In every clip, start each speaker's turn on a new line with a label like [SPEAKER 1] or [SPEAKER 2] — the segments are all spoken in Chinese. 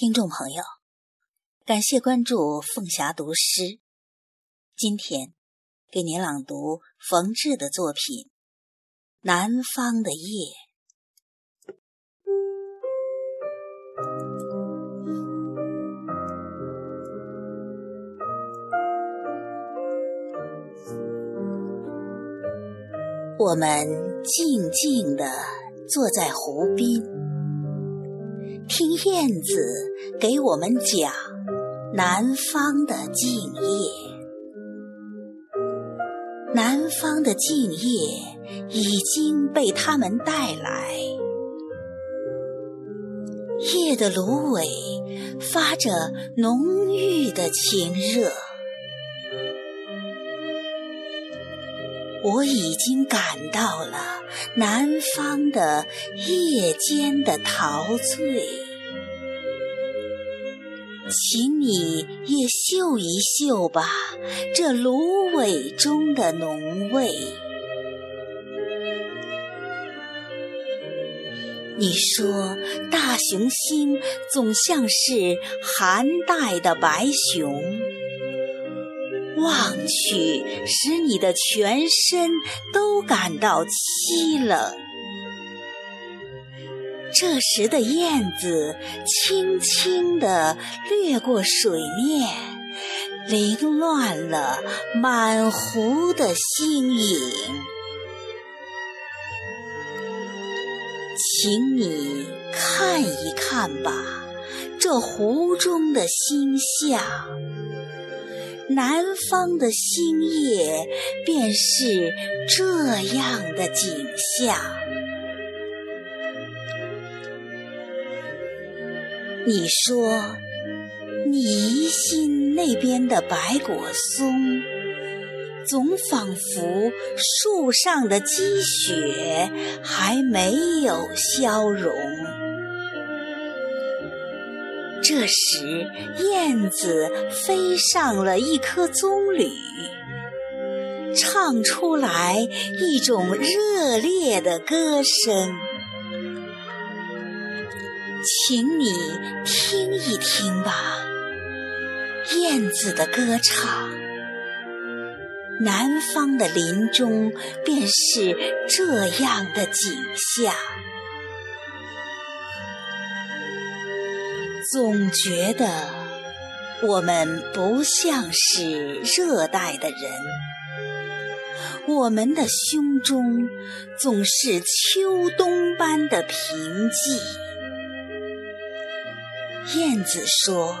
[SPEAKER 1] 听众朋友，感谢关注凤霞读诗。今天给您朗读冯至的作品《南方的夜》。我们静静地坐在湖边。听燕子给我们讲南方的静夜，南方的静夜已经被他们带来。夜的芦苇发着浓郁的情热，我已经感到了南方的夜间的陶醉。请你也嗅一嗅吧，这芦苇中的浓味。你说大雄心总像是寒带的白熊，望去使你的全身都感到凄冷。这时的燕子轻轻地掠过水面，凌乱了满湖的星影。请你看一看吧，这湖中的星象。南方的星夜便是这样的景象。你说，你疑心那边的白果松，总仿佛树上的积雪还没有消融。这时，燕子飞上了一棵棕榈，唱出来一种热烈的歌声。请你听一听吧，燕子的歌唱。南方的林中便是这样的景象。总觉得我们不像是热带的人，我们的胸中总是秋冬般的平静。燕子说：“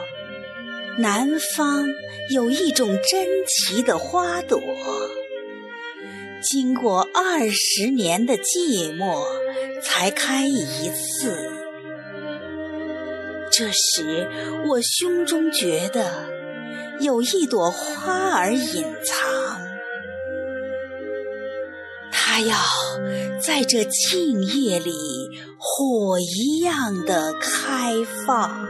[SPEAKER 1] 南方有一种珍奇的花朵，经过二十年的寂寞才开一次。这时，我胸中觉得有一朵花儿隐藏，它要在这静夜里火一样的开放。”